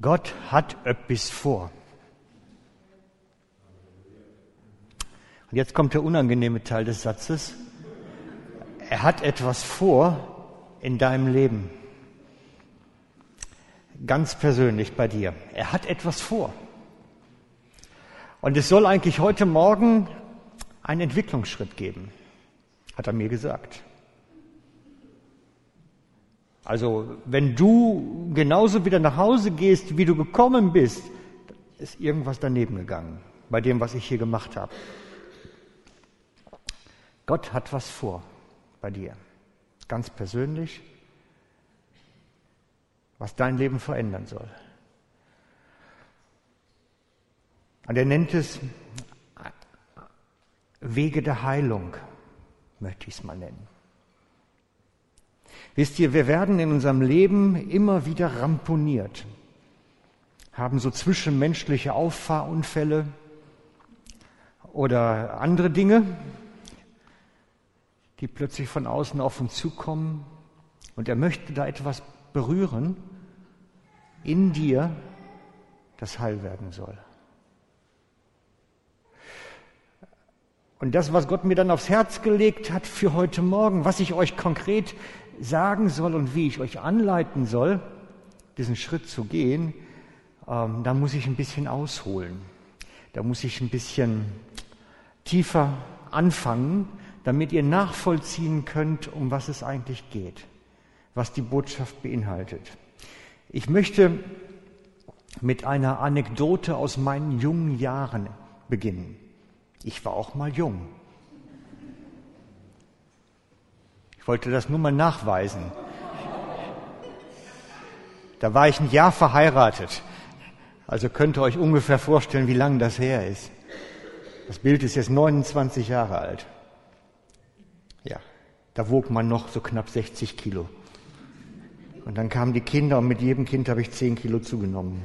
Gott hat etwas vor. Und jetzt kommt der unangenehme Teil des Satzes. Er hat etwas vor in deinem Leben. Ganz persönlich bei dir. Er hat etwas vor. Und es soll eigentlich heute Morgen einen Entwicklungsschritt geben, hat er mir gesagt. Also wenn du genauso wieder nach Hause gehst, wie du gekommen bist, ist irgendwas daneben gegangen bei dem, was ich hier gemacht habe. Gott hat was vor bei dir, ganz persönlich, was dein Leben verändern soll. Und er nennt es Wege der Heilung, möchte ich es mal nennen. Wisst ihr, wir werden in unserem Leben immer wieder ramponiert, haben so zwischenmenschliche Auffahrunfälle oder andere Dinge, die plötzlich von außen auf uns zukommen und er möchte da etwas berühren in dir, das heil werden soll. Und das, was Gott mir dann aufs Herz gelegt hat für heute Morgen, was ich euch konkret sagen soll und wie ich euch anleiten soll, diesen Schritt zu gehen, ähm, da muss ich ein bisschen ausholen. Da muss ich ein bisschen tiefer anfangen, damit ihr nachvollziehen könnt, um was es eigentlich geht, was die Botschaft beinhaltet. Ich möchte mit einer Anekdote aus meinen jungen Jahren beginnen. Ich war auch mal jung. Ich wollte das nur mal nachweisen. Da war ich ein Jahr verheiratet. Also könnt ihr euch ungefähr vorstellen, wie lang das her ist. Das Bild ist jetzt 29 Jahre alt. Ja, da wog man noch so knapp 60 Kilo. Und dann kamen die Kinder und mit jedem Kind habe ich 10 Kilo zugenommen.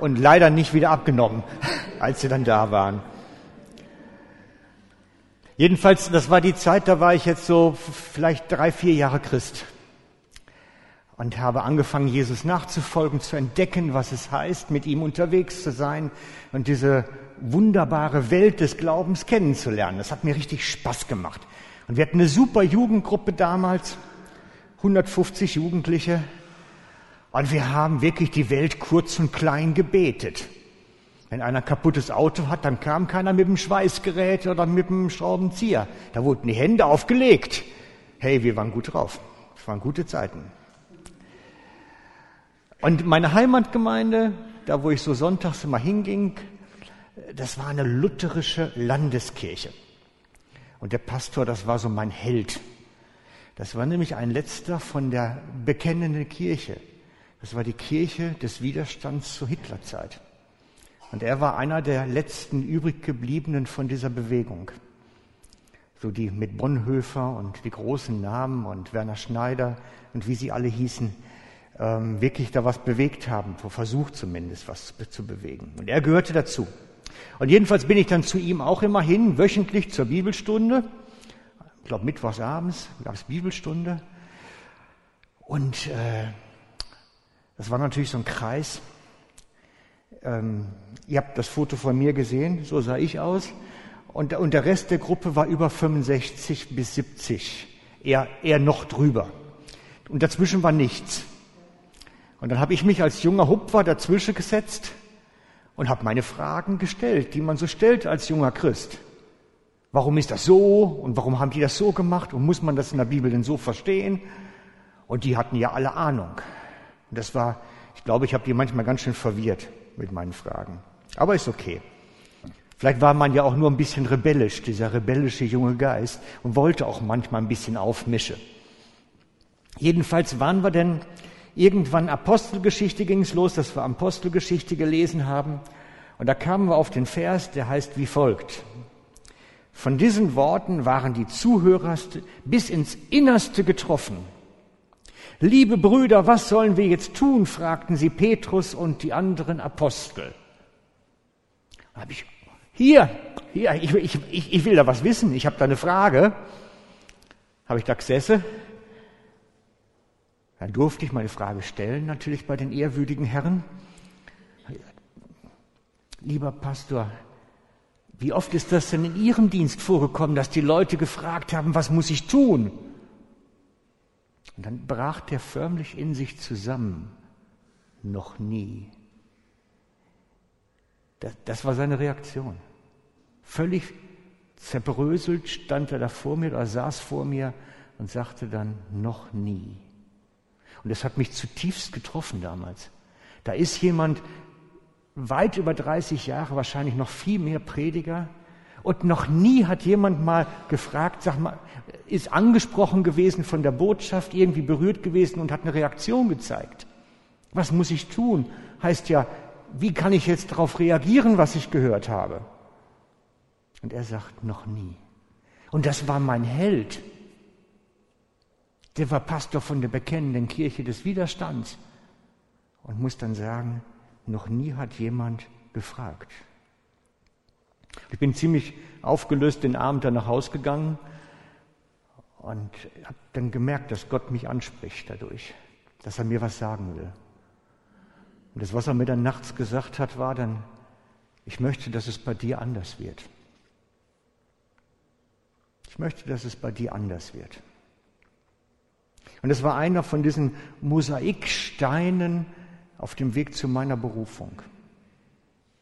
Und leider nicht wieder abgenommen, als sie dann da waren. Jedenfalls, das war die Zeit, da war ich jetzt so vielleicht drei, vier Jahre Christ und habe angefangen, Jesus nachzufolgen, zu entdecken, was es heißt, mit ihm unterwegs zu sein und diese wunderbare Welt des Glaubens kennenzulernen. Das hat mir richtig Spaß gemacht. Und wir hatten eine super Jugendgruppe damals, 150 Jugendliche, und wir haben wirklich die Welt kurz und klein gebetet. Wenn einer kaputtes Auto hat, dann kam keiner mit dem Schweißgerät oder mit dem Schraubenzieher. Da wurden die Hände aufgelegt. Hey, wir waren gut drauf. Es waren gute Zeiten. Und meine Heimatgemeinde, da wo ich so sonntags immer hinging, das war eine lutherische Landeskirche. Und der Pastor, das war so mein Held. Das war nämlich ein letzter von der bekennenden Kirche. Das war die Kirche des Widerstands zur Hitlerzeit. Und er war einer der letzten übrig gebliebenen von dieser Bewegung. So die mit Bonhoeffer und die großen Namen und Werner Schneider und wie sie alle hießen, ähm, wirklich da was bewegt haben, versucht zumindest was zu bewegen. Und er gehörte dazu. Und jedenfalls bin ich dann zu ihm auch immer hin, wöchentlich zur Bibelstunde. Ich glaube, mittwochs abends gab es Bibelstunde. Und äh, das war natürlich so ein Kreis ähm, ihr habt das Foto von mir gesehen, so sah ich aus. Und, und der Rest der Gruppe war über 65 bis 70, eher, eher noch drüber. Und dazwischen war nichts. Und dann habe ich mich als junger Hupfer dazwischen gesetzt und habe meine Fragen gestellt, die man so stellt als junger Christ. Warum ist das so und warum haben die das so gemacht und muss man das in der Bibel denn so verstehen? Und die hatten ja alle Ahnung. Und das war, ich glaube, ich habe die manchmal ganz schön verwirrt mit meinen Fragen. Aber ist okay. Vielleicht war man ja auch nur ein bisschen rebellisch, dieser rebellische junge Geist, und wollte auch manchmal ein bisschen aufmischen. Jedenfalls waren wir denn irgendwann Apostelgeschichte ging es los, dass wir Apostelgeschichte gelesen haben. Und da kamen wir auf den Vers, der heißt wie folgt. Von diesen Worten waren die Zuhörer bis ins Innerste getroffen. Liebe Brüder, was sollen wir jetzt tun? fragten sie Petrus und die anderen Apostel. Da habe ich, hier, hier, ich, ich, ich will da was wissen, ich habe da eine Frage. Habe ich da gesessen Dann durfte ich meine Frage stellen, natürlich bei den ehrwürdigen Herren. Lieber Pastor, wie oft ist das denn in Ihrem Dienst vorgekommen, dass die Leute gefragt haben, was muss ich tun? Und dann brach der förmlich in sich zusammen. Noch nie. Das, das war seine Reaktion. Völlig zerbröselt stand er da vor mir oder saß vor mir und sagte dann, noch nie. Und das hat mich zutiefst getroffen damals. Da ist jemand weit über 30 Jahre, wahrscheinlich noch viel mehr Prediger, und noch nie hat jemand mal gefragt, sag mal, ist angesprochen gewesen von der Botschaft, irgendwie berührt gewesen und hat eine Reaktion gezeigt. Was muss ich tun? Heißt ja, wie kann ich jetzt darauf reagieren, was ich gehört habe? Und er sagt, noch nie. Und das war mein Held. Der war Pastor von der bekennenden Kirche des Widerstands und muss dann sagen, noch nie hat jemand gefragt. Ich bin ziemlich aufgelöst den Abend dann nach Hause gegangen und habe dann gemerkt, dass Gott mich anspricht dadurch, dass er mir was sagen will. Und das, was er mir dann nachts gesagt hat, war dann, ich möchte, dass es bei dir anders wird. Ich möchte, dass es bei dir anders wird. Und es war einer von diesen Mosaiksteinen auf dem Weg zu meiner Berufung,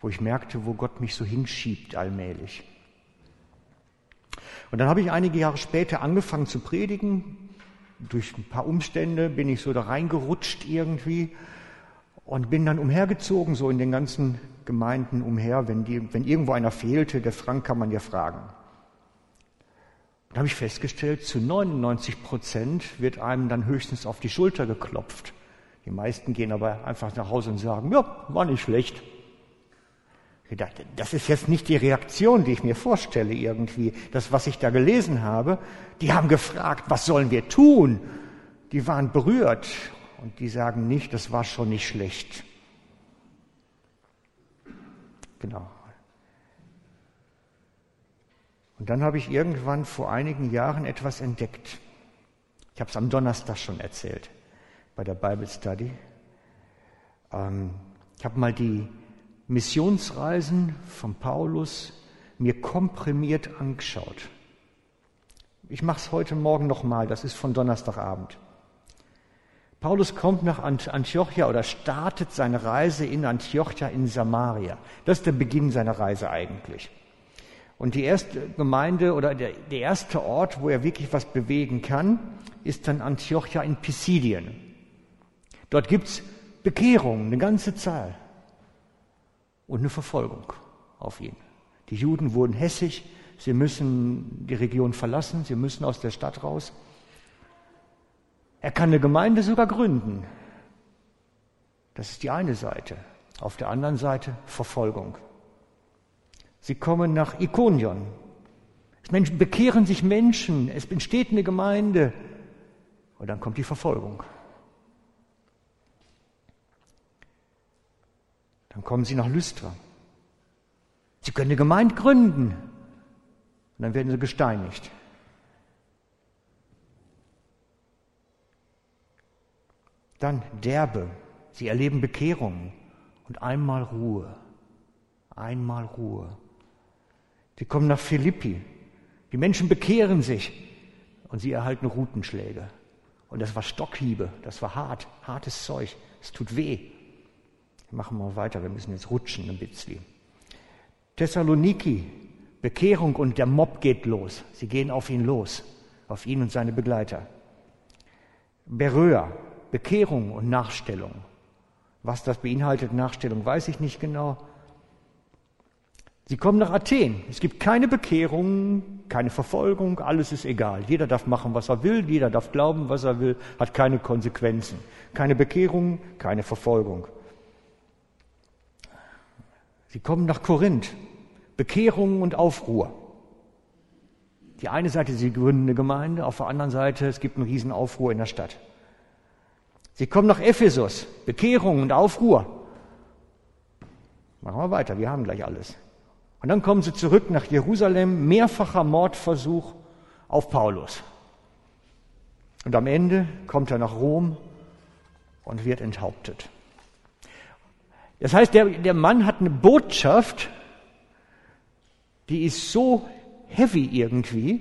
wo ich merkte, wo Gott mich so hinschiebt allmählich. Und dann habe ich einige Jahre später angefangen zu predigen. Durch ein paar Umstände bin ich so da reingerutscht irgendwie und bin dann umhergezogen, so in den ganzen Gemeinden umher. Wenn, die, wenn irgendwo einer fehlte, der Frank kann man ja fragen. Da habe ich festgestellt, zu 99 Prozent wird einem dann höchstens auf die Schulter geklopft. Die meisten gehen aber einfach nach Hause und sagen, ja, war nicht schlecht. Das ist jetzt nicht die Reaktion, die ich mir vorstelle irgendwie. Das, was ich da gelesen habe, die haben gefragt, was sollen wir tun? Die waren berührt und die sagen nicht, das war schon nicht schlecht. Genau. Und dann habe ich irgendwann vor einigen Jahren etwas entdeckt. Ich habe es am Donnerstag schon erzählt bei der Bible Study. Ähm, ich habe mal die Missionsreisen von Paulus mir komprimiert angeschaut. Ich mache es heute Morgen nochmal, das ist von Donnerstagabend. Paulus kommt nach Antiochia oder startet seine Reise in Antiochia in Samaria. Das ist der Beginn seiner Reise eigentlich. Und die erste Gemeinde oder der, der erste Ort, wo er wirklich was bewegen kann, ist dann Antiochia in Pisidien. Dort gibt's Bekehrungen, eine ganze Zahl. Und eine Verfolgung auf ihn. Die Juden wurden hässig, sie müssen die Region verlassen, sie müssen aus der Stadt raus. Er kann eine Gemeinde sogar gründen. Das ist die eine Seite. Auf der anderen Seite Verfolgung. Sie kommen nach Ikonion. Menschen bekehren sich Menschen, es entsteht eine Gemeinde und dann kommt die Verfolgung. Dann kommen sie nach Lystra. Sie können eine Gemeinde gründen und dann werden sie gesteinigt. Dann Derbe. Sie erleben Bekehrung und einmal Ruhe. Einmal Ruhe. Sie kommen nach Philippi. Die Menschen bekehren sich und sie erhalten Rutenschläge. Und das war Stockhiebe, das war hart, hartes Zeug. Es tut weh. Machen wir weiter, wir müssen jetzt rutschen ein bisschen. Thessaloniki, Bekehrung und der Mob geht los. Sie gehen auf ihn los, auf ihn und seine Begleiter. Beröa, Bekehrung und Nachstellung. Was das beinhaltet, Nachstellung, weiß ich nicht genau. Sie kommen nach Athen. Es gibt keine Bekehrung, keine Verfolgung, alles ist egal. Jeder darf machen, was er will, jeder darf glauben, was er will, hat keine Konsequenzen. Keine Bekehrung, keine Verfolgung. Sie kommen nach Korinth. Bekehrung und Aufruhr. Die eine Seite, sie gründen eine Gemeinde, auf der anderen Seite, es gibt einen Riesenaufruhr in der Stadt. Sie kommen nach Ephesus. Bekehrung und Aufruhr. Machen wir weiter, wir haben gleich alles. Und dann kommen sie zurück nach Jerusalem, mehrfacher Mordversuch auf Paulus. Und am Ende kommt er nach Rom und wird enthauptet. Das heißt, der, der Mann hat eine Botschaft, die ist so heavy irgendwie,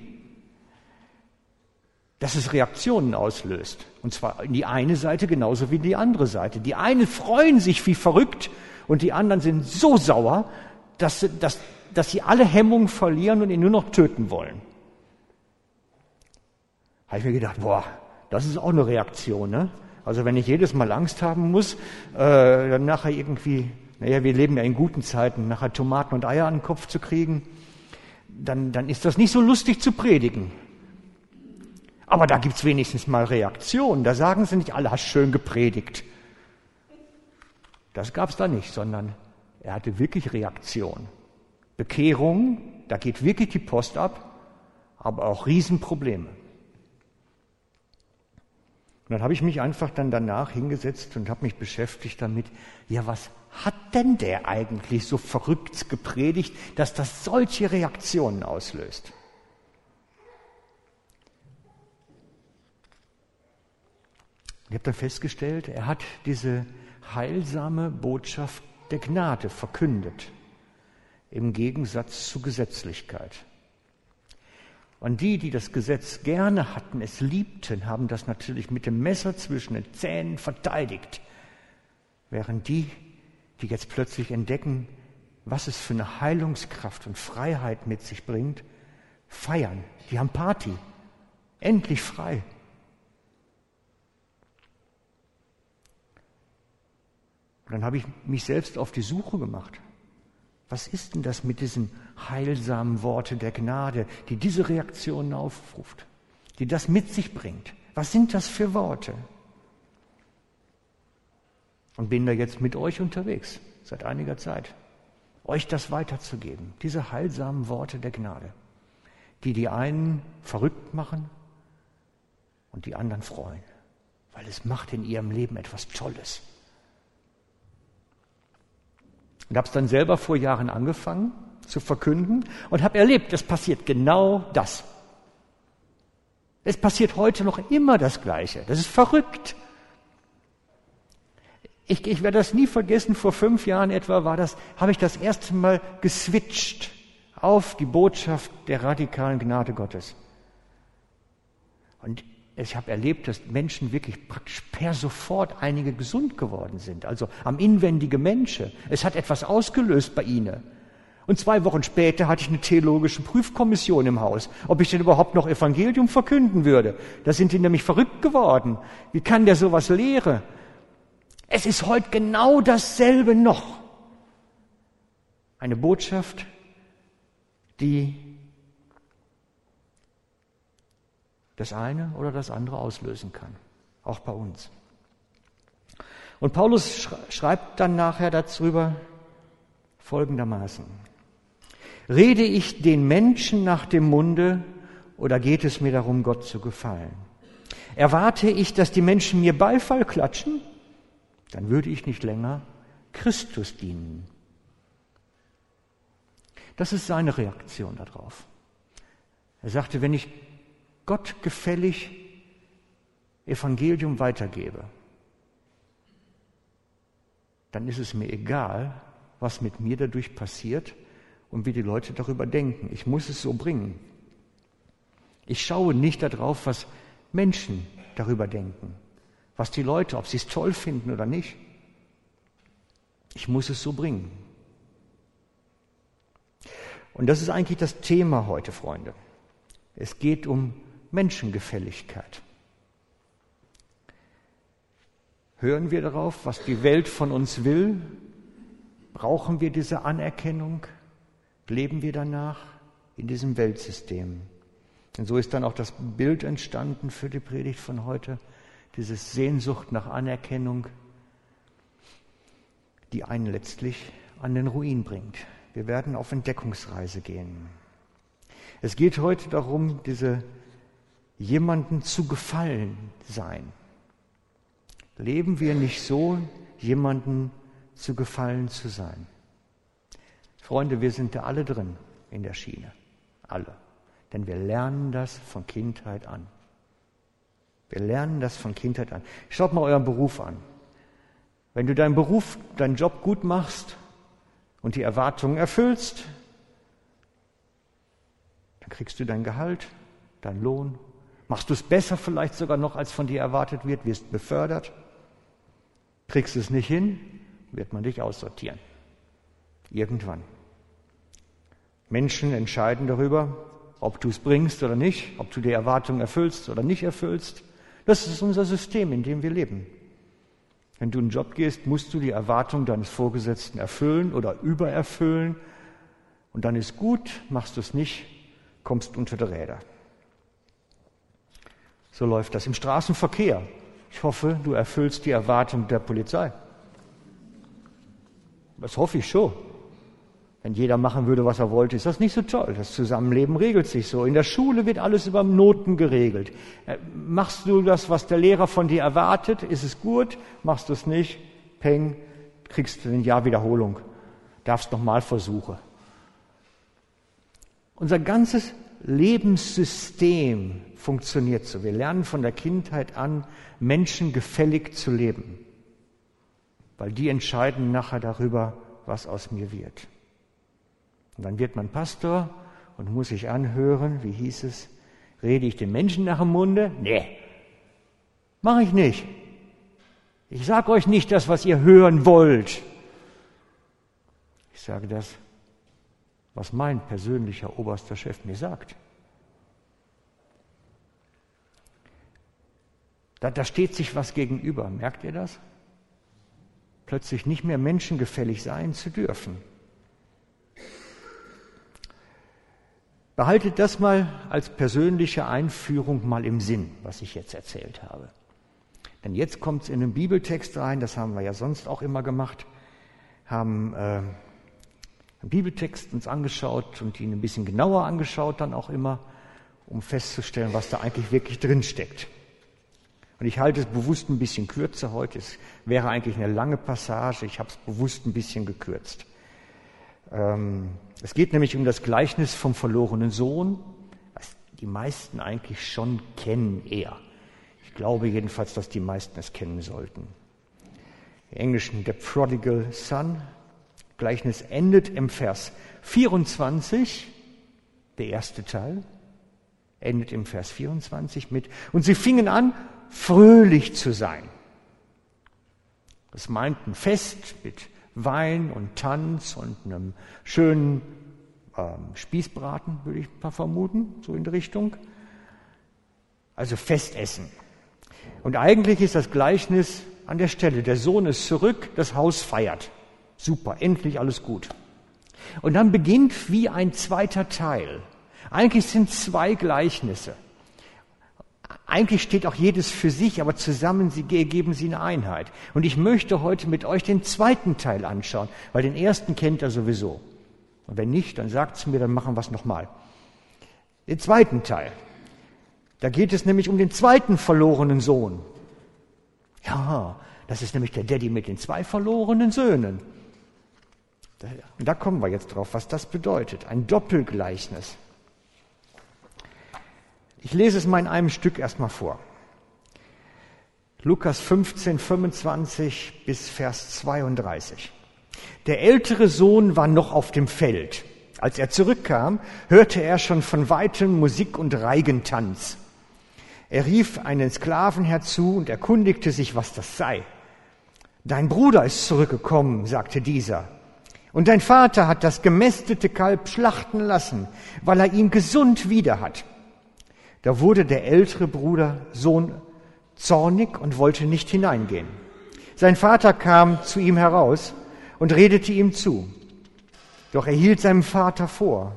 dass es Reaktionen auslöst. Und zwar in die eine Seite genauso wie in die andere Seite. Die einen freuen sich wie verrückt und die anderen sind so sauer, dass, dass, dass sie alle Hemmungen verlieren und ihn nur noch töten wollen. Habe ich mir gedacht, boah, das ist auch eine Reaktion. Ne? Also wenn ich jedes Mal Angst haben muss, äh, dann nachher irgendwie, naja, wir leben ja in guten Zeiten, nachher Tomaten und Eier an den Kopf zu kriegen, dann, dann ist das nicht so lustig zu predigen. Aber da gibt's wenigstens mal Reaktionen. Da sagen sie nicht, alle hast schön gepredigt. Das gab's da nicht, sondern er hatte wirklich Reaktion. Bekehrung, da geht wirklich die Post ab, aber auch Riesenprobleme. Und dann habe ich mich einfach dann danach hingesetzt und habe mich beschäftigt damit, ja, was hat denn der eigentlich so verrückt gepredigt, dass das solche Reaktionen auslöst? Ich habe dann festgestellt, er hat diese heilsame Botschaft der Gnade verkündet, im Gegensatz zu Gesetzlichkeit. Und die, die das Gesetz gerne hatten, es liebten, haben das natürlich mit dem Messer zwischen den Zähnen verteidigt. Während die, die jetzt plötzlich entdecken, was es für eine Heilungskraft und Freiheit mit sich bringt, feiern. Die haben Party. Endlich frei. Und dann habe ich mich selbst auf die Suche gemacht. Was ist denn das mit diesen heilsamen Worten der Gnade, die diese Reaktionen aufruft, die das mit sich bringt? Was sind das für Worte? Und bin da jetzt mit euch unterwegs, seit einiger Zeit, euch das weiterzugeben, diese heilsamen Worte der Gnade, die die einen verrückt machen und die anderen freuen, weil es macht in ihrem Leben etwas Tolles. Und habe es dann selber vor Jahren angefangen zu verkünden und habe erlebt, es passiert genau das. Es passiert heute noch immer das Gleiche. Das ist verrückt. Ich, ich werde das nie vergessen. Vor fünf Jahren etwa war das, habe ich das erste Mal geswitcht auf die Botschaft der radikalen Gnade Gottes. Und ich habe erlebt, dass Menschen wirklich praktisch per sofort einige gesund geworden sind, also am inwendige Menschen. Es hat etwas ausgelöst bei ihnen. Und zwei Wochen später hatte ich eine theologische Prüfkommission im Haus, ob ich denn überhaupt noch Evangelium verkünden würde. Da sind die nämlich verrückt geworden. Wie kann der sowas lehren? Es ist heute genau dasselbe noch. Eine Botschaft, die das eine oder das andere auslösen kann, auch bei uns. Und Paulus schreibt dann nachher darüber folgendermaßen. Rede ich den Menschen nach dem Munde oder geht es mir darum, Gott zu gefallen? Erwarte ich, dass die Menschen mir Beifall klatschen? Dann würde ich nicht länger Christus dienen. Das ist seine Reaktion darauf. Er sagte, wenn ich Gott gefällig Evangelium weitergebe, dann ist es mir egal, was mit mir dadurch passiert und wie die Leute darüber denken. Ich muss es so bringen. Ich schaue nicht darauf, was Menschen darüber denken, was die Leute, ob sie es toll finden oder nicht. Ich muss es so bringen. Und das ist eigentlich das Thema heute, Freunde. Es geht um Menschengefälligkeit. Hören wir darauf, was die Welt von uns will? Brauchen wir diese Anerkennung? Leben wir danach in diesem Weltsystem? Und so ist dann auch das Bild entstanden für die Predigt von heute, diese Sehnsucht nach Anerkennung, die einen letztlich an den Ruin bringt. Wir werden auf Entdeckungsreise gehen. Es geht heute darum, diese jemanden zu gefallen sein. Leben wir nicht so, jemanden zu gefallen zu sein? Freunde, wir sind da alle drin in der Schiene. Alle. Denn wir lernen das von Kindheit an. Wir lernen das von Kindheit an. Schaut mal euren Beruf an. Wenn du deinen Beruf, deinen Job gut machst und die Erwartungen erfüllst, dann kriegst du dein Gehalt, dein Lohn. Machst du es besser vielleicht sogar noch, als von dir erwartet wird, wirst befördert. Kriegst du es nicht hin, wird man dich aussortieren. Irgendwann. Menschen entscheiden darüber, ob du es bringst oder nicht, ob du die Erwartungen erfüllst oder nicht erfüllst. Das ist unser System, in dem wir leben. Wenn du in einen Job gehst, musst du die Erwartungen deines Vorgesetzten erfüllen oder übererfüllen. Und dann ist gut, machst du es nicht, kommst unter die Räder. So läuft das im Straßenverkehr. Ich hoffe, du erfüllst die Erwartung der Polizei. Das hoffe ich schon. Wenn jeder machen würde, was er wollte, ist das nicht so toll. Das Zusammenleben regelt sich so. In der Schule wird alles über Noten geregelt. Äh, machst du das, was der Lehrer von dir erwartet, ist es gut. Machst du es nicht, peng, kriegst du ein Jahr Wiederholung. Darfst nochmal versuchen. Unser ganzes Lebenssystem funktioniert so. Wir lernen von der Kindheit an, Menschen gefällig zu leben, weil die entscheiden nachher darüber, was aus mir wird. Und dann wird man Pastor und muss sich anhören, wie hieß es, rede ich den Menschen nach dem Munde? Nee, mache ich nicht. Ich sage euch nicht das, was ihr hören wollt. Ich sage das, was mein persönlicher oberster Chef mir sagt. Da, da steht sich was gegenüber, merkt ihr das? Plötzlich nicht mehr menschengefällig sein zu dürfen. Behaltet das mal als persönliche Einführung mal im Sinn, was ich jetzt erzählt habe. Denn jetzt kommt es in den Bibeltext rein, das haben wir ja sonst auch immer gemacht, haben äh, einen Bibeltext uns angeschaut und ihn ein bisschen genauer angeschaut dann auch immer, um festzustellen, was da eigentlich wirklich drin steckt. Und ich halte es bewusst ein bisschen kürzer heute. Es wäre eigentlich eine lange Passage. Ich habe es bewusst ein bisschen gekürzt. Ähm, es geht nämlich um das Gleichnis vom verlorenen Sohn, was die meisten eigentlich schon kennen eher. Ich glaube jedenfalls, dass die meisten es kennen sollten. Im Englischen The Prodigal Son. Gleichnis endet im Vers 24, der erste Teil, endet im Vers 24 mit, und sie fingen an, fröhlich zu sein. Das meint ein Fest mit Wein und Tanz und einem schönen ähm, Spießbraten, würde ich mal vermuten, so in die Richtung. Also Festessen. Und eigentlich ist das Gleichnis an der Stelle. Der Sohn ist zurück, das Haus feiert. Super, endlich alles gut. Und dann beginnt wie ein zweiter Teil. Eigentlich sind zwei Gleichnisse. Eigentlich steht auch jedes für sich, aber zusammen geben sie eine Einheit. Und ich möchte heute mit euch den zweiten Teil anschauen, weil den ersten kennt er sowieso. Und wenn nicht, dann sagt es mir, dann machen wir es nochmal. Den zweiten Teil. Da geht es nämlich um den zweiten verlorenen Sohn. Ja, das ist nämlich der Daddy mit den zwei verlorenen Söhnen. Und da kommen wir jetzt drauf, was das bedeutet. Ein Doppelgleichnis. Ich lese es mal in einem Stück erstmal vor. Lukas 15, 25 bis Vers 32. Der ältere Sohn war noch auf dem Feld. Als er zurückkam, hörte er schon von weitem Musik und Reigentanz. Er rief einen Sklaven herzu und erkundigte sich, was das sei. Dein Bruder ist zurückgekommen, sagte dieser. Und dein Vater hat das gemästete Kalb schlachten lassen, weil er ihn gesund wieder hat. Da wurde der ältere Bruder Sohn zornig und wollte nicht hineingehen. Sein Vater kam zu ihm heraus und redete ihm zu. Doch er hielt seinem Vater vor,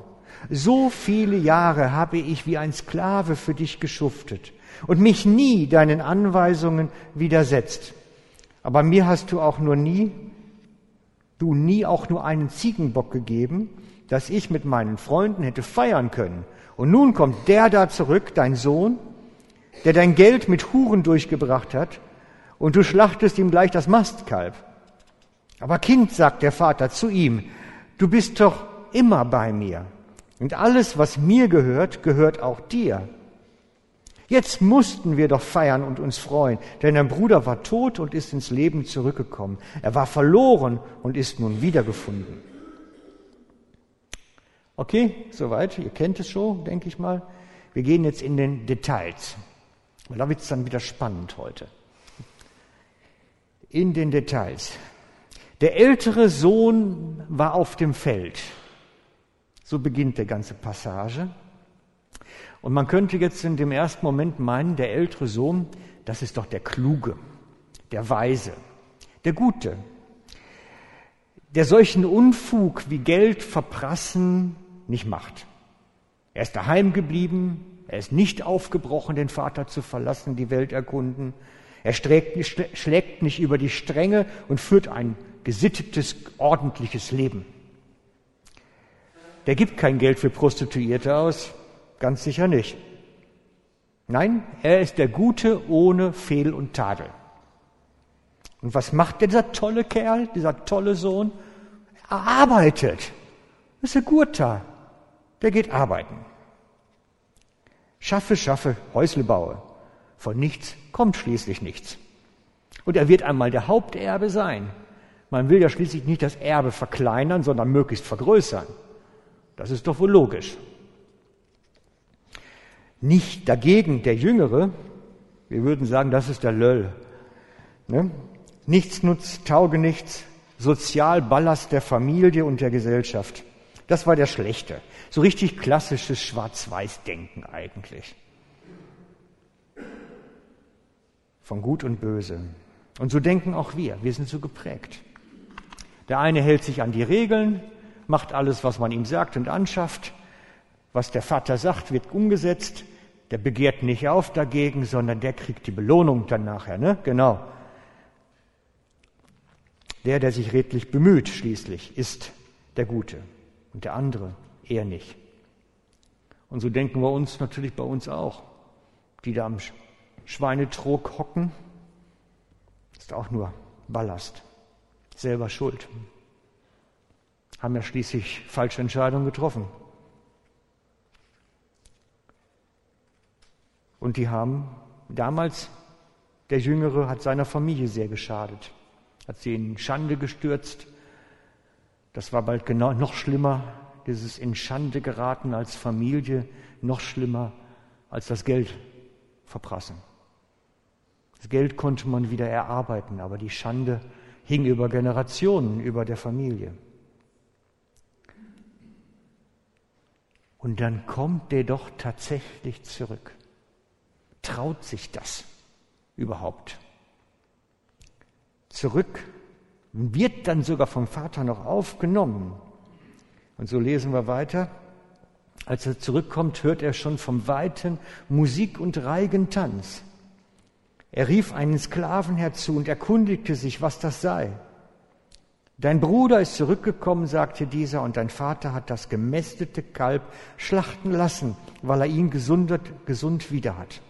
so viele Jahre habe ich wie ein Sklave für dich geschuftet und mich nie deinen Anweisungen widersetzt. Aber mir hast du auch nur nie, du nie auch nur einen Ziegenbock gegeben, dass ich mit meinen Freunden hätte feiern können und nun kommt der da zurück, dein Sohn, der dein Geld mit Huren durchgebracht hat, und du schlachtest ihm gleich das Mastkalb. Aber Kind, sagt der Vater zu ihm, du bist doch immer bei mir. Und alles, was mir gehört, gehört auch dir. Jetzt mussten wir doch feiern und uns freuen, denn dein Bruder war tot und ist ins Leben zurückgekommen. Er war verloren und ist nun wiedergefunden. Okay, soweit. Ihr kennt es schon, denke ich mal. Wir gehen jetzt in den Details. Da wird es dann wieder spannend heute. In den Details. Der ältere Sohn war auf dem Feld. So beginnt der ganze Passage. Und man könnte jetzt in dem ersten Moment meinen, der ältere Sohn, das ist doch der Kluge, der Weise, der Gute, der solchen Unfug wie Geld verprassen nicht macht. Er ist daheim geblieben, er ist nicht aufgebrochen, den Vater zu verlassen, die Welt erkunden. Er schlägt nicht über die Stränge und führt ein gesittetes, ordentliches Leben. Der gibt kein Geld für Prostituierte aus, Ganz sicher nicht. Nein, er ist der Gute ohne Fehl und Tadel. Und was macht dieser tolle Kerl, dieser tolle Sohn? Er arbeitet. Das ist ein Guter. Der geht arbeiten. Schaffe, schaffe, Häusle baue. Von nichts kommt schließlich nichts. Und er wird einmal der Haupterbe sein. Man will ja schließlich nicht das Erbe verkleinern, sondern möglichst vergrößern. Das ist doch wohl logisch nicht dagegen der Jüngere, wir würden sagen, das ist der Löll. Ne? Nichts nutzt, tauge nichts, Sozialballast der Familie und der Gesellschaft. Das war der Schlechte. So richtig klassisches Schwarz-Weiß-Denken eigentlich. Von Gut und Böse. Und so denken auch wir. Wir sind so geprägt. Der eine hält sich an die Regeln, macht alles, was man ihm sagt und anschafft. Was der Vater sagt, wird umgesetzt. Der begehrt nicht auf dagegen, sondern der kriegt die Belohnung dann nachher, ne? Genau. Der, der sich redlich bemüht, schließlich, ist der Gute. Und der andere eher nicht. Und so denken wir uns natürlich bei uns auch. Die da am Schweinetrog hocken, ist auch nur Ballast. Selber schuld. Haben ja schließlich falsche Entscheidungen getroffen. Und die haben damals, der Jüngere hat seiner Familie sehr geschadet, hat sie in Schande gestürzt. Das war bald genau noch schlimmer, dieses in Schande geraten als Familie, noch schlimmer als das Geld verprassen. Das Geld konnte man wieder erarbeiten, aber die Schande hing über Generationen über der Familie. Und dann kommt der doch tatsächlich zurück traut sich das überhaupt? Zurück wird dann sogar vom Vater noch aufgenommen. Und so lesen wir weiter. Als er zurückkommt, hört er schon vom Weiten Musik und reigen Tanz. Er rief einen Sklaven herzu und erkundigte sich, was das sei. Dein Bruder ist zurückgekommen, sagte dieser, und dein Vater hat das gemästete Kalb schlachten lassen, weil er ihn gesundet, gesund wieder hat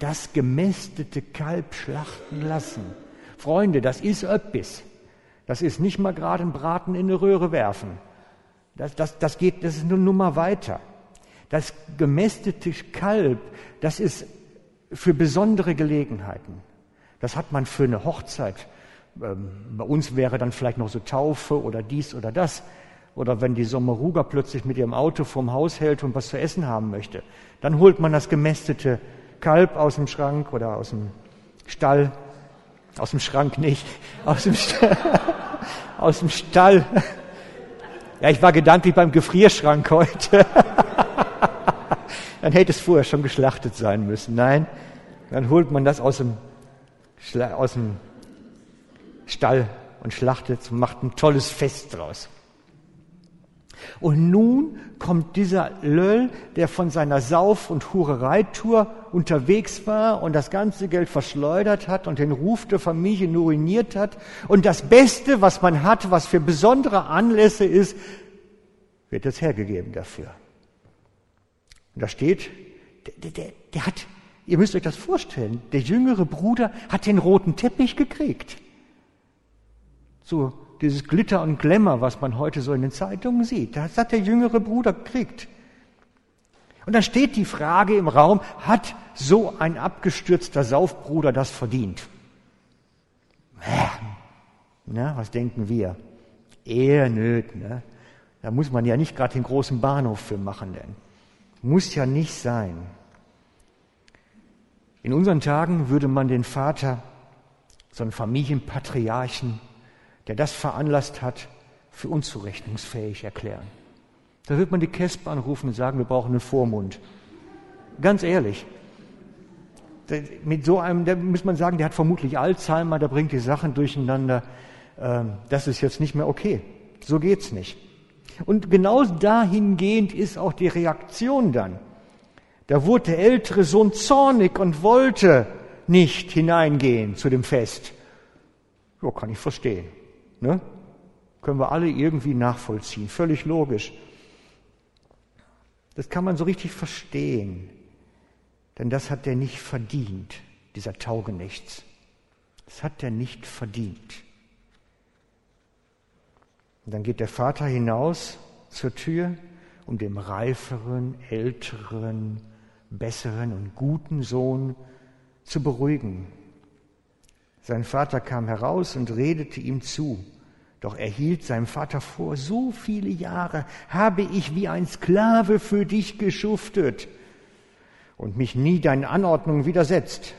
das gemästete Kalb schlachten lassen. Freunde, das ist öppis. Das ist nicht mal gerade ein Braten in eine Röhre werfen. Das, das, das geht, das ist eine Nummer weiter. Das gemästete Kalb, das ist für besondere Gelegenheiten. Das hat man für eine Hochzeit. Ähm, bei uns wäre dann vielleicht noch so Taufe oder dies oder das. Oder wenn die Sommeruga plötzlich mit ihrem Auto vorm Haus hält und was zu essen haben möchte, dann holt man das gemästete Kalb aus dem Schrank oder aus dem Stall. Aus dem Schrank nicht, aus dem, Stall, aus dem Stall. Ja, ich war gedanklich beim Gefrierschrank heute. Dann hätte es vorher schon geschlachtet sein müssen. Nein, dann holt man das aus dem, aus dem Stall und schlachtet und macht ein tolles Fest draus. Und nun kommt dieser Löll, der von seiner Sauf- und Hurereitour unterwegs war und das ganze Geld verschleudert hat und den Ruf der Familie ruiniert hat. Und das Beste, was man hat, was für besondere Anlässe ist, wird jetzt hergegeben dafür. Und da steht, der, der, der hat, ihr müsst euch das vorstellen, der jüngere Bruder hat den roten Teppich gekriegt. So dieses Glitter und Glamour, was man heute so in den Zeitungen sieht. Das hat der jüngere Bruder gekriegt. Und dann steht die Frage im Raum, hat so ein abgestürzter Saufbruder das verdient? Na, was denken wir? Eher nöt, ne? Da muss man ja nicht gerade den großen Bahnhof für machen, denn muss ja nicht sein. In unseren Tagen würde man den Vater, so einen Familienpatriarchen, der das veranlasst hat, für unzurechnungsfähig erklären. Da wird man die Kesper anrufen und sagen, wir brauchen einen Vormund. Ganz ehrlich. Mit so einem, da muss man sagen, der hat vermutlich Alzheimer, der bringt die Sachen durcheinander. Ähm, das ist jetzt nicht mehr okay. So geht's nicht. Und genau dahingehend ist auch die Reaktion dann. Da wurde der ältere Sohn zornig und wollte nicht hineingehen zu dem Fest. Ja, kann ich verstehen. Ne? Können wir alle irgendwie nachvollziehen. Völlig logisch. Das kann man so richtig verstehen. Denn das hat er nicht verdient, dieser Taugenichts. Das hat er nicht verdient. Und dann geht der Vater hinaus zur Tür, um dem reiferen, älteren, besseren und guten Sohn zu beruhigen. Sein Vater kam heraus und redete ihm zu. Doch er hielt seinem Vater vor, so viele Jahre habe ich wie ein Sklave für dich geschuftet und mich nie deinen Anordnungen widersetzt.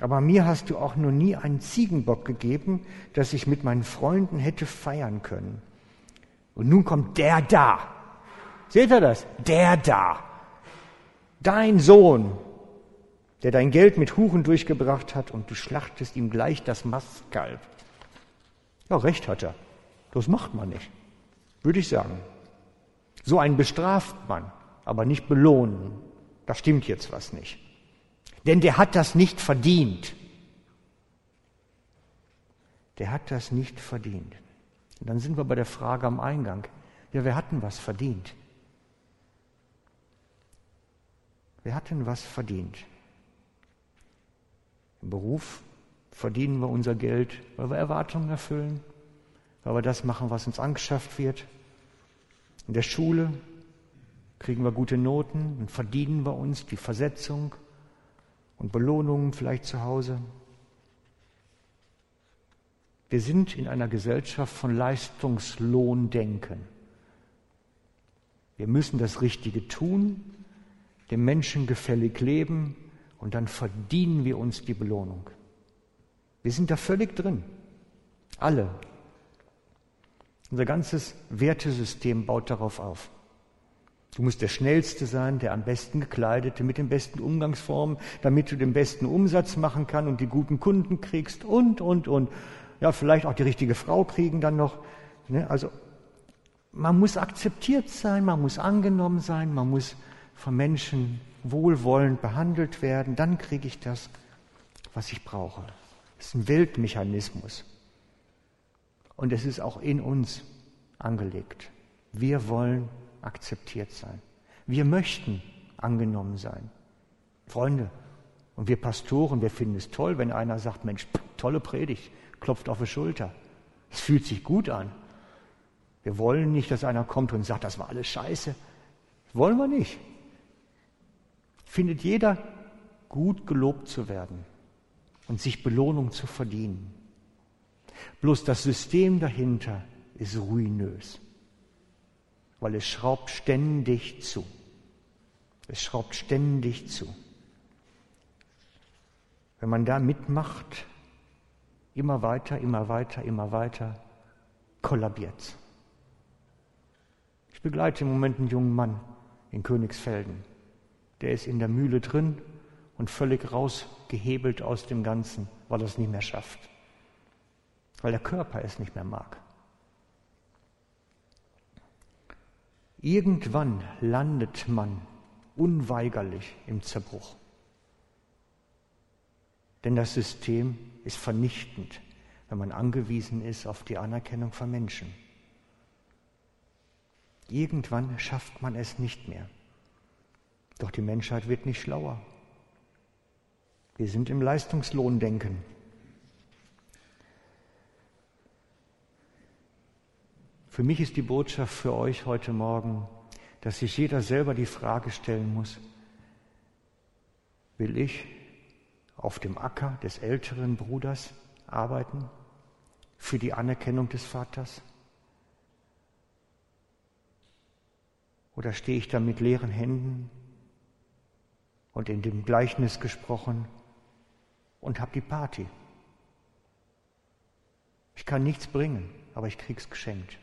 Aber mir hast du auch nur nie einen Ziegenbock gegeben, dass ich mit meinen Freunden hätte feiern können. Und nun kommt der da. Seht ihr das? Der da. Dein Sohn, der dein Geld mit Huren durchgebracht hat und du schlachtest ihm gleich das Mastkalb. Ja, recht hat er. Das macht man nicht, würde ich sagen. So einen bestraft man, aber nicht belohnen. Da stimmt jetzt was nicht. Denn der hat das nicht verdient. Der hat das nicht verdient. Und dann sind wir bei der Frage am Eingang. Ja, wer hat denn was verdient? Wer hat denn was verdient? Im Beruf verdienen wir unser Geld, weil wir Erwartungen erfüllen, weil wir das machen, was uns angeschafft wird. In der Schule kriegen wir gute Noten und verdienen wir uns die Versetzung und Belohnungen vielleicht zu Hause. Wir sind in einer Gesellschaft von Leistungslohndenken. Wir müssen das Richtige tun, dem Menschen gefällig leben und dann verdienen wir uns die Belohnung. Wir sind da völlig drin. Alle. Unser ganzes Wertesystem baut darauf auf. Du musst der Schnellste sein, der am besten gekleidete, mit den besten Umgangsformen, damit du den besten Umsatz machen kannst und die guten Kunden kriegst und, und, und. Ja, vielleicht auch die richtige Frau kriegen dann noch. Ne? Also, man muss akzeptiert sein, man muss angenommen sein, man muss von Menschen wohlwollend behandelt werden. Dann kriege ich das, was ich brauche. Das ist ein Weltmechanismus. Und es ist auch in uns angelegt. Wir wollen akzeptiert sein. Wir möchten angenommen sein. Freunde, und wir Pastoren, wir finden es toll, wenn einer sagt, Mensch, tolle Predigt, klopft auf die Schulter. Es fühlt sich gut an. Wir wollen nicht, dass einer kommt und sagt, das war alles scheiße. Wollen wir nicht. Findet jeder gut gelobt zu werden und sich Belohnung zu verdienen. Bloß das System dahinter ist ruinös, weil es schraubt ständig zu. Es schraubt ständig zu. Wenn man da mitmacht, immer weiter, immer weiter, immer weiter, kollabiert. Ich begleite im Moment einen jungen Mann in Königsfelden. Der ist in der Mühle drin und völlig rausgehebelt aus dem Ganzen, weil er es nicht mehr schafft weil der Körper es nicht mehr mag. Irgendwann landet man unweigerlich im Zerbruch. Denn das System ist vernichtend, wenn man angewiesen ist auf die Anerkennung von Menschen. Irgendwann schafft man es nicht mehr. Doch die Menschheit wird nicht schlauer. Wir sind im Leistungslohndenken. Für mich ist die Botschaft für euch heute Morgen, dass sich jeder selber die Frage stellen muss, will ich auf dem Acker des älteren Bruders arbeiten für die Anerkennung des Vaters? Oder stehe ich da mit leeren Händen und in dem Gleichnis gesprochen und habe die Party? Ich kann nichts bringen, aber ich krieg's geschenkt.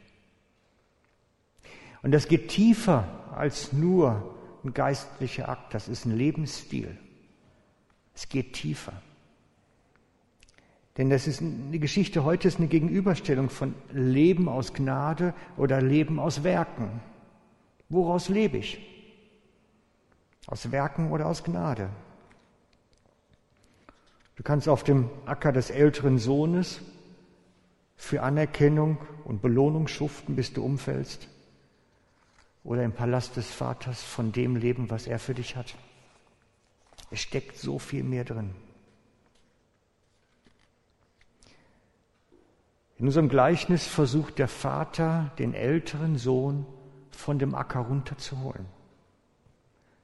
Und das geht tiefer als nur ein geistlicher Akt, das ist ein Lebensstil. Es geht tiefer. Denn das ist eine Geschichte heute ist eine Gegenüberstellung von Leben aus Gnade oder Leben aus Werken. Woraus lebe ich? Aus Werken oder aus Gnade? Du kannst auf dem Acker des älteren Sohnes für Anerkennung und Belohnung schuften, bis du umfällst, oder im Palast des Vaters von dem leben, was er für dich hat. Es steckt so viel mehr drin. In unserem Gleichnis versucht der Vater, den älteren Sohn von dem Acker runterzuholen.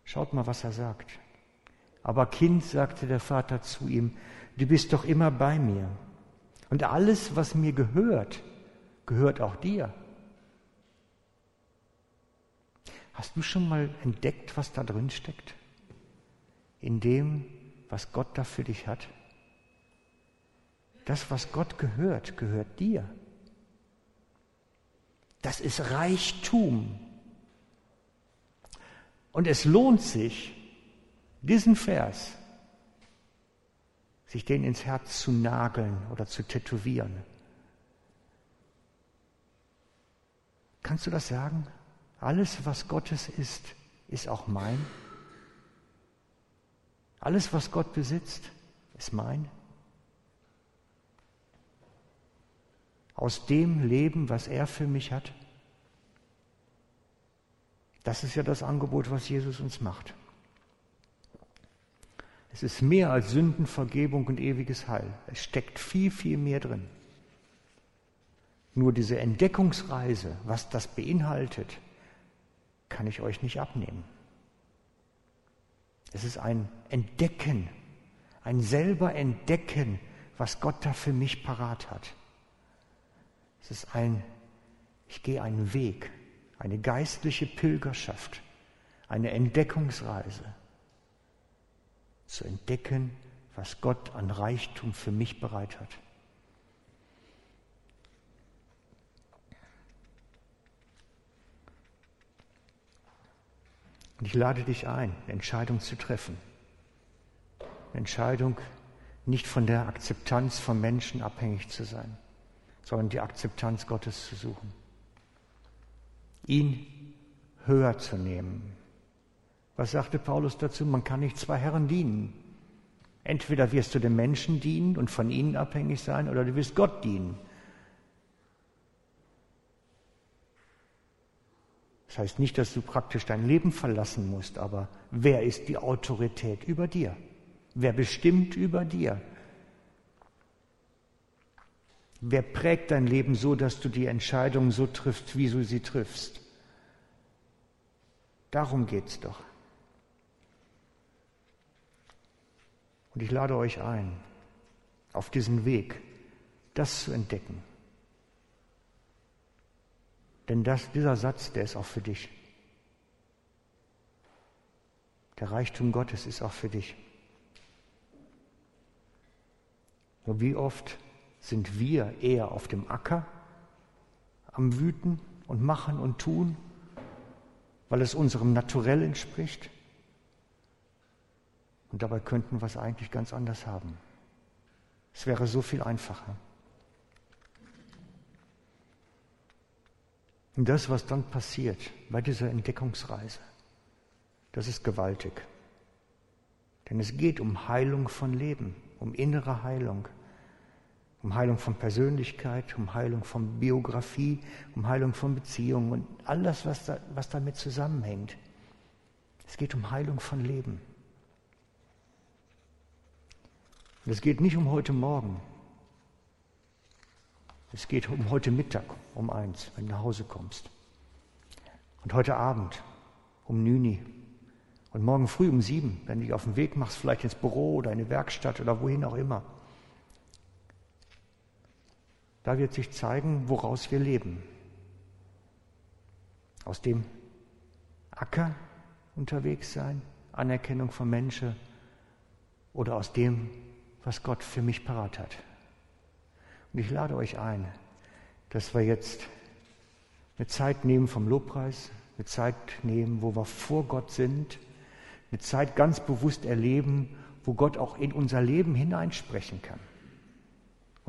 Schaut mal, was er sagt. Aber Kind, sagte der Vater zu ihm, du bist doch immer bei mir. Und alles, was mir gehört, gehört auch dir. Hast du schon mal entdeckt, was da drin steckt? in dem, was Gott da für dich hat. Das, was Gott gehört, gehört dir. Das ist Reichtum. Und es lohnt sich, diesen Vers, sich den ins Herz zu nageln oder zu tätowieren. Kannst du das sagen? Alles, was Gottes ist, ist auch mein. Alles, was Gott besitzt, ist mein. Aus dem Leben, was er für mich hat. Das ist ja das Angebot, was Jesus uns macht. Es ist mehr als Sündenvergebung und ewiges Heil. Es steckt viel, viel mehr drin. Nur diese Entdeckungsreise, was das beinhaltet, kann ich euch nicht abnehmen. Es ist ein Entdecken, ein selber Entdecken, was Gott da für mich parat hat. Es ist ein, ich gehe einen Weg, eine geistliche Pilgerschaft, eine Entdeckungsreise, zu entdecken, was Gott an Reichtum für mich bereit hat. Und ich lade dich ein, eine Entscheidung zu treffen. Eine Entscheidung, nicht von der Akzeptanz von Menschen abhängig zu sein, sondern die Akzeptanz Gottes zu suchen. Ihn höher zu nehmen. Was sagte Paulus dazu? Man kann nicht zwei Herren dienen. Entweder wirst du den Menschen dienen und von ihnen abhängig sein, oder du wirst Gott dienen. Das heißt nicht, dass du praktisch dein Leben verlassen musst, aber wer ist die Autorität über dir? Wer bestimmt über dir? Wer prägt dein Leben so, dass du die Entscheidungen so triffst, wie du sie triffst? Darum geht's doch. Und ich lade euch ein, auf diesen Weg das zu entdecken. Denn das, dieser Satz, der ist auch für dich. Der Reichtum Gottes ist auch für dich. Nur wie oft sind wir eher auf dem Acker am Wüten und Machen und Tun, weil es unserem Naturell entspricht? Und dabei könnten wir es eigentlich ganz anders haben. Es wäre so viel einfacher. Und das, was dann passiert bei dieser Entdeckungsreise, das ist gewaltig. Denn es geht um Heilung von Leben, um innere Heilung, um Heilung von Persönlichkeit, um Heilung von Biografie, um Heilung von Beziehungen und alles, was, da, was damit zusammenhängt. Es geht um Heilung von Leben. Und es geht nicht um heute Morgen, es geht um heute Mittag, um eins, wenn du nach Hause kommst. Und heute Abend, um Nüni. Und morgen früh um sieben, wenn du dich auf den Weg machst, vielleicht ins Büro oder in eine Werkstatt oder wohin auch immer. Da wird sich zeigen, woraus wir leben. Aus dem Acker unterwegs sein, Anerkennung von Menschen oder aus dem, was Gott für mich parat hat. Und ich lade euch ein, dass wir jetzt eine Zeit nehmen vom Lobpreis, eine Zeit nehmen, wo wir vor Gott sind, eine Zeit ganz bewusst erleben, wo Gott auch in unser Leben hineinsprechen kann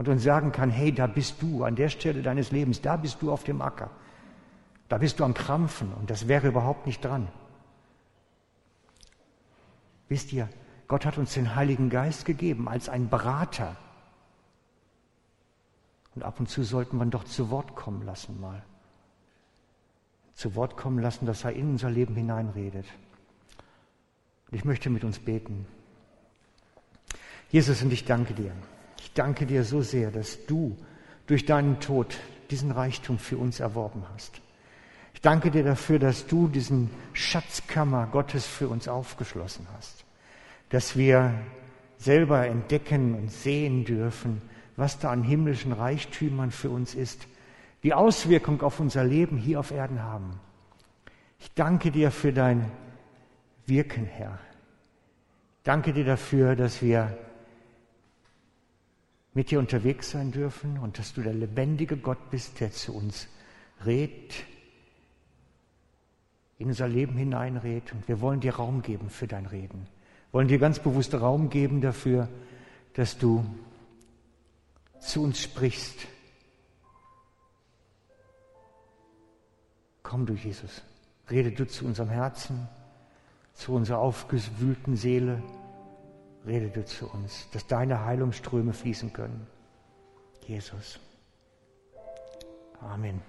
und uns sagen kann, hey, da bist du an der Stelle deines Lebens, da bist du auf dem Acker, da bist du am Krampfen und das wäre überhaupt nicht dran. Wisst ihr, Gott hat uns den Heiligen Geist gegeben als ein Berater. Und ab und zu sollten wir ihn doch zu Wort kommen lassen mal. Zu Wort kommen lassen, dass er in unser Leben hineinredet. Und ich möchte mit uns beten. Jesus, und ich danke dir. Ich danke dir so sehr, dass du durch deinen Tod diesen Reichtum für uns erworben hast. Ich danke dir dafür, dass du diesen Schatzkammer Gottes für uns aufgeschlossen hast dass wir selber entdecken und sehen dürfen, was da an himmlischen Reichtümern für uns ist, die Auswirkung auf unser Leben hier auf Erden haben. Ich danke dir für dein Wirken, Herr. Danke dir dafür, dass wir mit dir unterwegs sein dürfen und dass du der lebendige Gott bist, der zu uns redet, in unser Leben hineinredet. Und wir wollen dir Raum geben für dein Reden. Wollen dir ganz bewusst Raum geben dafür, dass du zu uns sprichst. Komm du, Jesus, rede du zu unserem Herzen, zu unserer aufgewühlten Seele, rede du zu uns, dass deine Heilungsströme fließen können. Jesus. Amen.